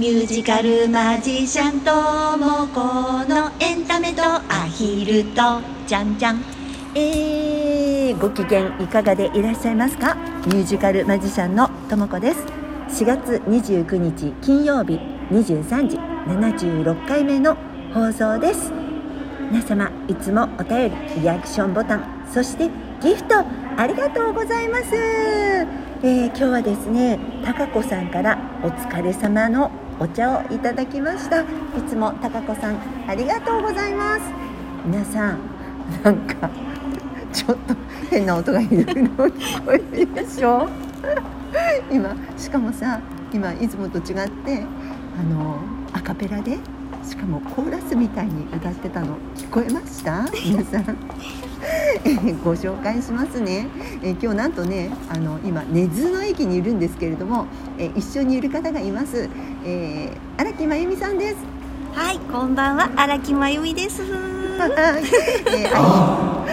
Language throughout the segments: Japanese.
ミュージカルマジシャンともこのエンタメとアヒルとじゃんじゃんえー、ご機嫌いかがでいらっしゃいますか？ミュージカルマジシャンのともこです。4月29日金曜日23時76回目の放送です。皆様いつもお便りリアクションボタンそしてギフトありがとうございます、えー、今日はですねたかこさんからお疲れ様のお茶をいただきました。いつもたかこさんありがとうございます。皆さんなんかちょっと変な音がいろいろ聞こえるでしょ？今しかもさ今いつもと違ってあのアカペラでしかもコーラスみたいに歌ってたの聞こえました？皆さん。ご紹介しますね、え今日なんとねあの今根津の駅にいるんですけれども、え一緒にいる方がいます、えー、荒木真由美さんです。はいこんばんは。荒木真由美です。はい、えー、あ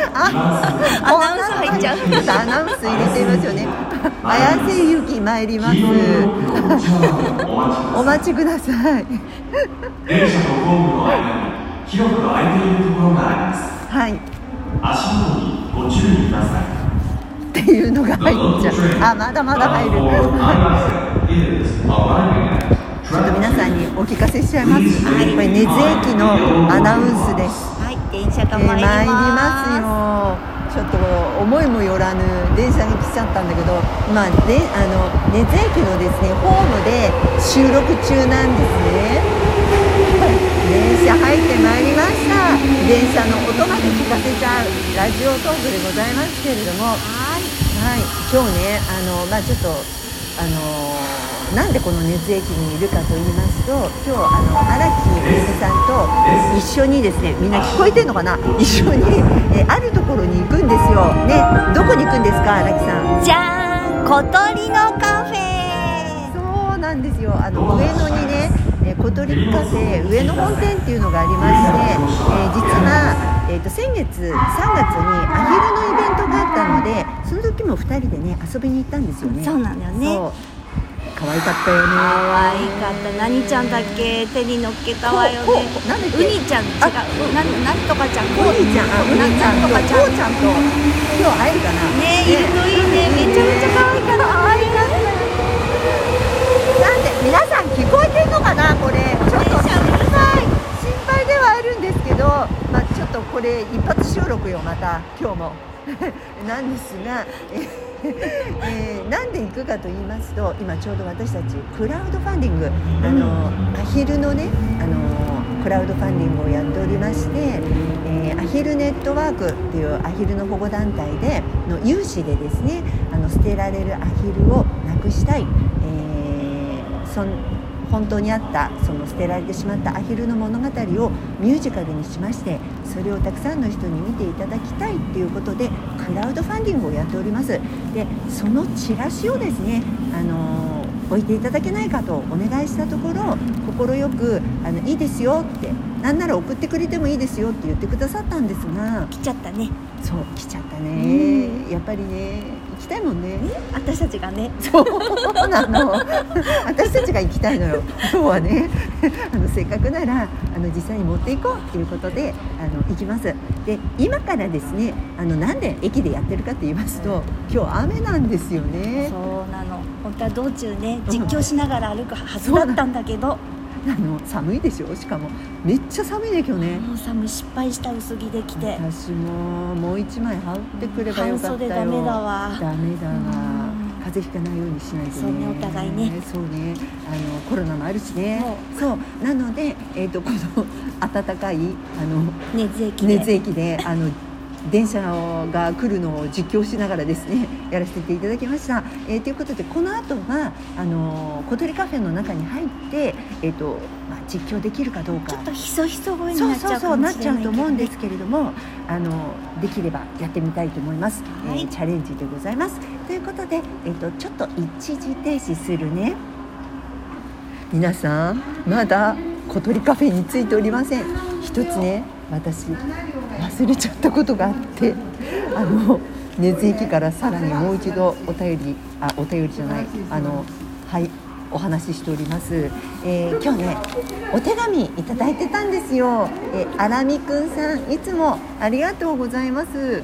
アナウンス入っちゃう。アナウンス入れていますよね。綾瀬ゆき参ります。お待ちください。電車とホームの間に広く空いているところがあります。はい足元にご注意ください。っていうのが入っちゃう。あまだまだ入る。ちょっと皆さんにお聞かせしちゃいます、はい、これ根津駅のアナウンスです。はい電車が参りますよ。ちょっと思いもよらぬ電車に来ちゃったんだけど、まあ、であの根津駅のですねホームで収録中なんですね。電車入ってまいりました。電車の音まで聞かせちゃうラジオトークでございますけれどもはい。はい。今日ねあのまあちょっとあのなんでこの熱駅にいるかと言いますと今日あの荒木めぐさんと一緒にですねみんな聞こえてるのかな？一緒にえあるところに行くんですよ。ね。どこに行くんですか荒木さん？じゃーん小鳥のカフェ。そうなんですよ。あの上野にねえー、小鳥カフェ上野本店っていうのがありまして、えー、実は、えーと、先月3月にアヒルのイベントがあったのでその時も2人でね遊びに行ったんですよね。そう。なんだよね可愛かったよね。可愛かった。何ちゃんだっけ？手に乗っけたわよね。なんウニちゃん違う。ななんとかちゃん。ウニちゃんあウニちゃんとかちゃん。ちゃんと今日会えるかな？ねいるといいね。めちゃめちゃ可愛かった可愛かったなんで皆さん聞こえてんのかな？これ。ちょっと。心配心配ではあるんですけど、まあ、ちょっとこれ一発収録よまた今日も。なんですがえー、なんで行くかと言いますと今ちょうど私たちクラウドファンディングあのアヒルのねあのクラウドファンディングをやっておりまして、えー、アヒルネットワークっていうアヒルの保護団体での有志でですねあの捨てられるアヒルをなくしたい、えーそ本当にあったその捨てられてしまったアヒルの物語をミュージカルにしましてそれをたくさんの人に見ていただきたいっていうことでクラウドファンディングをやっております。でそのチラシをですねあの置いていただけないかとお願いしたところ快くあのいいですよってなんなら送ってくれてもいいですよって言ってくださったんですが。来ちゃったね。そう来ちゃったね。やっぱりね行きたいもんね。私たちがね。そうなの。私たちが行きたいのよ。今日はね。あのせっかくならあの実際に持っていこうっていうことであの行きます。で今からですねあのなんで駅でやってるかって言いますと今日雨なんですよね。そうなの。本当は道中ね実況しながら歩くはずだったんだけど、あの寒いでしょ？しかもめっちゃ寒いね今日ね。もう寒い失敗した薄着できて。私ももう一枚羽織ってくればよかったよ。ダメだわ。ダメだわ。風邪ひかないようにしないとね。そうねお互いね。そうね。あのコロナもあるしね。そう。なので、えーと、この暖かいあの熱駅で。熱駅であの電車が来るのを実況しながらですね やらせていただきました。えー、ということでこの後はあの小鳥カフェの中に入って、えーとまあ、実況できるかどうか。ちょっとひそひそ声になっちゃうかもしれない、ね、なっちゃうと思うんですけれどもあのできればやってみたいと思います、はい、えー、チャレンジでございます。ということで、えーと、とちょっと一時停止するね。皆さんまだ小鳥カフェについておりません。一つね私忘れちゃったことがあってあの根津駅からさらにもう一度お便りあお便りじゃないあのはいお話ししております、えー今日ねお手紙いただいてたんですよ、えー、あらみくんさんいつもありがとうございます。はい、えー、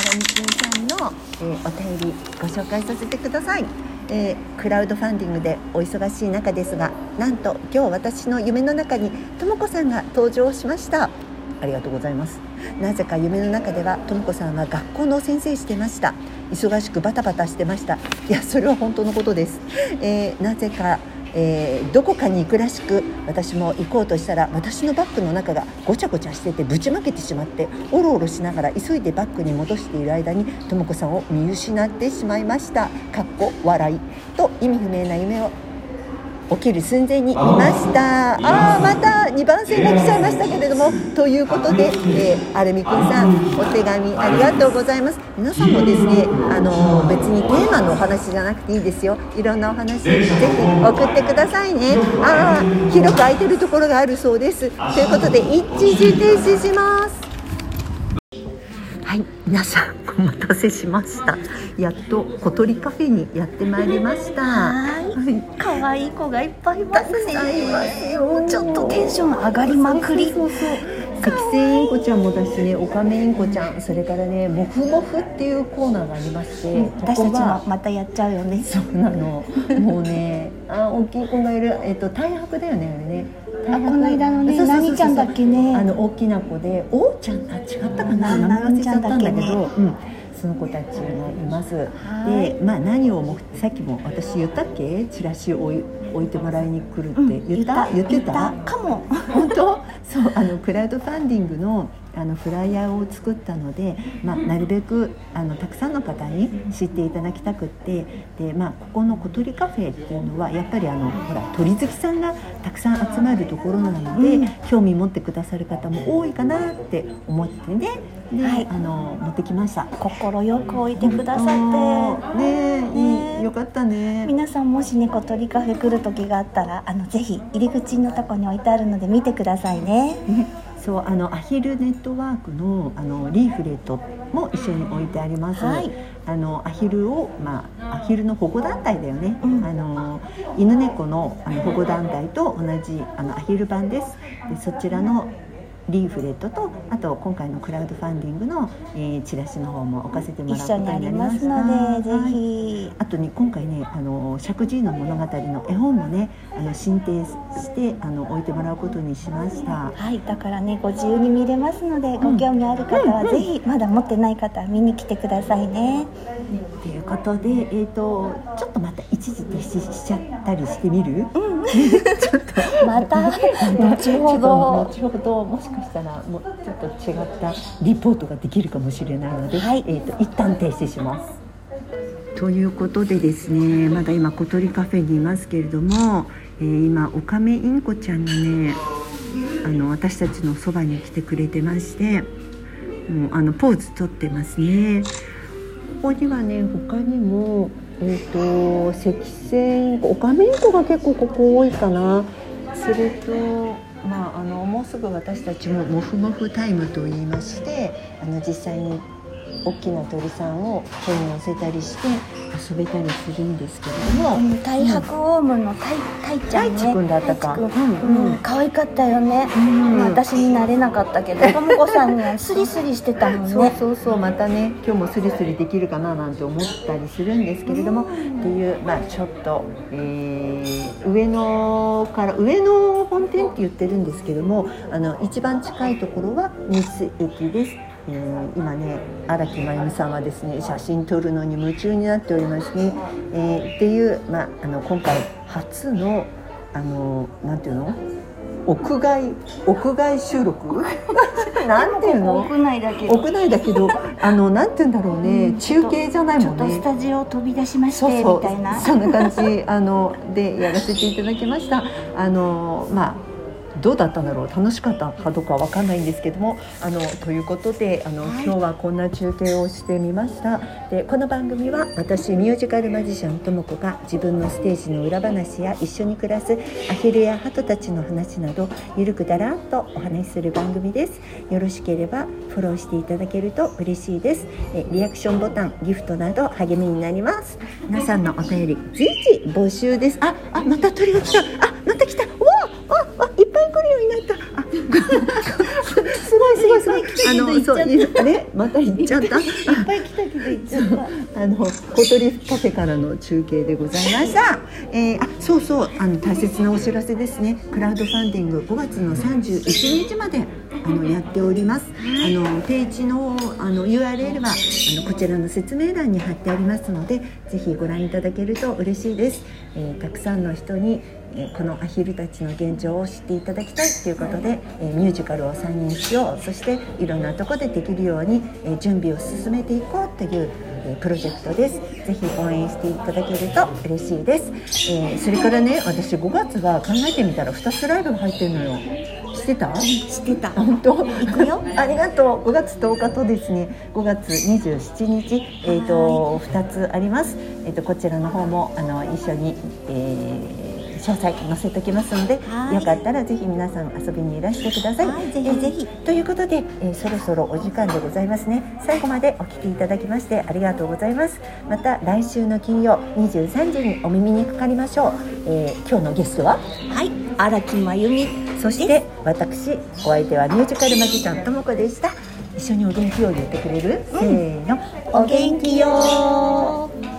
あらみくんさんの、えーお便りご紹介させてください。えークラウドファンディングでお忙しい中ですがなんと今日私の夢の中にともこさんが登場しました。ありがとうございます。なぜか夢の中ではともこさんは学校の先生してました。忙しくバタバタしてました。いやそれは本当のことです、えーなぜかえーどこかに行くらしく私も行こうとしたら私のバッグの中がごちゃごちゃしててぶちまけてしまっておろおろしながら急いでバッグに戻している間にとも子さんを見失ってしまいました。かっこ笑いと意味不明な夢を起きる寸前にいました。ああーまた2番線が来ちゃいましたけれども。ということで、えー、アルミくんさんお手紙ありがとうございます。皆さんもですねあのー別にテーマのお話じゃなくていいですよ。いろんなお話ぜひ送ってくださいね。ああ広く空いてるところがあるそうです。ということで一時停止しますはい、皆さんお待たせしました。やっと小鳥カフェにやってまいりました。はい。可愛い子がいっぱいいますね。ちょっとテンション上がりまくりそう。そう。そう赤線インコちゃんもだしねオカメインコちゃんそれからねモフモフっていうコーナーがありまして、私たちもまたやっちゃうよね。そうなの。もうねあ大きい子がいる。えっと大白だよねあれねあこの間のね何ちゃんだっけね。あの大きな子でおうちゃんあ違ったかなな名前忘れちゃったんだけどその子たちがいます。はい。でまあ何をもさっきも私言ったっけ？チラシを置いてもらいに来るってうん。言った、言ってた。かも。本当？そうあのクラウドファンディングのあのフライヤーを作ったので、まあ、なるべくあのたくさんの方に知っていただきたくってで、まあ、ここの小鳥カフェっていうのはやっぱりあのほら鳥好きさんがたくさん集まるところなので、うん。興味持ってくださる方も多いかなって思ってねで、はいあの持ってきました。心よく置いてくださってねえねいいよかったね。皆さんもしね小鳥カフェ来る時があったらあのぜひ入り口のとこに置いてあるので見てくださいね そうあのアヒルネットワークのあのリーフレットも一緒に置いてあります。はいあのアヒルをまあアヒルの保護団体だよね。うんあの犬猫のあの保護団体と同じあのアヒル版です。でそちらのリーフレットとあと今回のクラウドファンディングの、えーチラシの方も置かせてもらう一ことにりりますのではいぜひあとね今回ねあの石神井の物語の絵本もねあの進呈してあの置いてもらうことにしました。はいだからねご自由に見れますのでご興味ある方はぜひまだ持ってない方は見に来てくださいね。ということで、えー、とちょっとまた一時停止しちゃったりしてみる、また後ほど後ほどもしかしたらもうちょっと違ったリポートができるかもしれないので、はいえー、と一旦停止します。ということでですねまだ今小鳥カフェにいますけれども、えー今オカメインコちゃんがねあの私たちのそばに来てくれてましてもうあのポーズ取ってますね。ここにはね他にもえっ、と赤線インコオカメインコが結構ここ多いかな。それとまああのもうすぐ私たちもモフモフタイムと言いましてあの実際に大きな鳥さんを手に乗せたりして遊べたりするんですけれども、うん大白オウムのタイタイちゃんね。太一くんだったか。可愛かったよね、私になれなかったけどともこさんにはスリスリしてたもんね。そうそうそうまたね今日もスリスリできるかななんて思ったりするんですけれども、っていうまあちょっと、えー上野から上野本店って言ってるんですけどもあの一番近いところは三津駅です。えー今ね荒木真由美さんはですね写真撮るのに夢中になっておりまして、えーっていう、まあ、あの今回初のあのなんていうの？屋外屋外収録？なんていうの？屋内だけど。屋内だけどあのなんて言うんだろうね、うん中継じゃないちょっともんねスタジオ飛び出しましてみたいな。そんな感じ。あのでやらせていただきました。あのまあどうだったんだろう？楽しかったかどうかわかんないんですけどもあのということであの、はい。今日はこんな中継をしてみました。でこの番組は私ミュージカルマジシャンともこが自分のステージの裏話や一緒に暮らすアヒルやハトたちの話などゆるくだらっとお話しする番組です。よろしければフォローしていただけると嬉しいです。えリアクションボタンギフトなど励みになります。皆さんのお便り随時募集です。ああまた鳥が来た。あまた来たわあああいっぱい来るようになったあすごいすごいすごいいっぱい来たけど行っちゃった。そうねまた行っちゃった。いっぱい来たけど行っちゃった。あの小鳥カフェからの中継でございました。えーあ、そうそう、あの大切なお知らせですね。クラウドファンディング5月の31日まであのやっております。あのページのあの URL はあのこちらの説明欄に貼ってありますので、ぜひご覧いただけると嬉しいです。えーたくさんの人にえーこのアヒルたちの現状を知っていただきたいということで、えーミュージカルを再現しよう。そしていろんなところでできるように、えー準備を進めていこうという、えープロジェクトです。ぜひ応援していただけると嬉しいです、えーそれからね私5月は考えてみたら2つライブが入ってるのよ知ってた？知ってた。本当？行くよ。ありがとう。5月10日とですね5月27日、えー、と2つあります、えー、とこちらの方もあの一緒に、えー詳細載せておきますので、はい。よかったらぜひ皆さん遊びにいらしてください。はいぜひぜひ。ということで、えーそろそろお時間でございますね。最後までお聞きいただきましてありがとうございます。また来週の金曜23時にお耳にかかりましょう。えー今日のゲストは？はい荒木真由美そして私お相手はミュージカルマジシャンともこでした。一緒にお元気を言ってくれる、せーの。お元気よー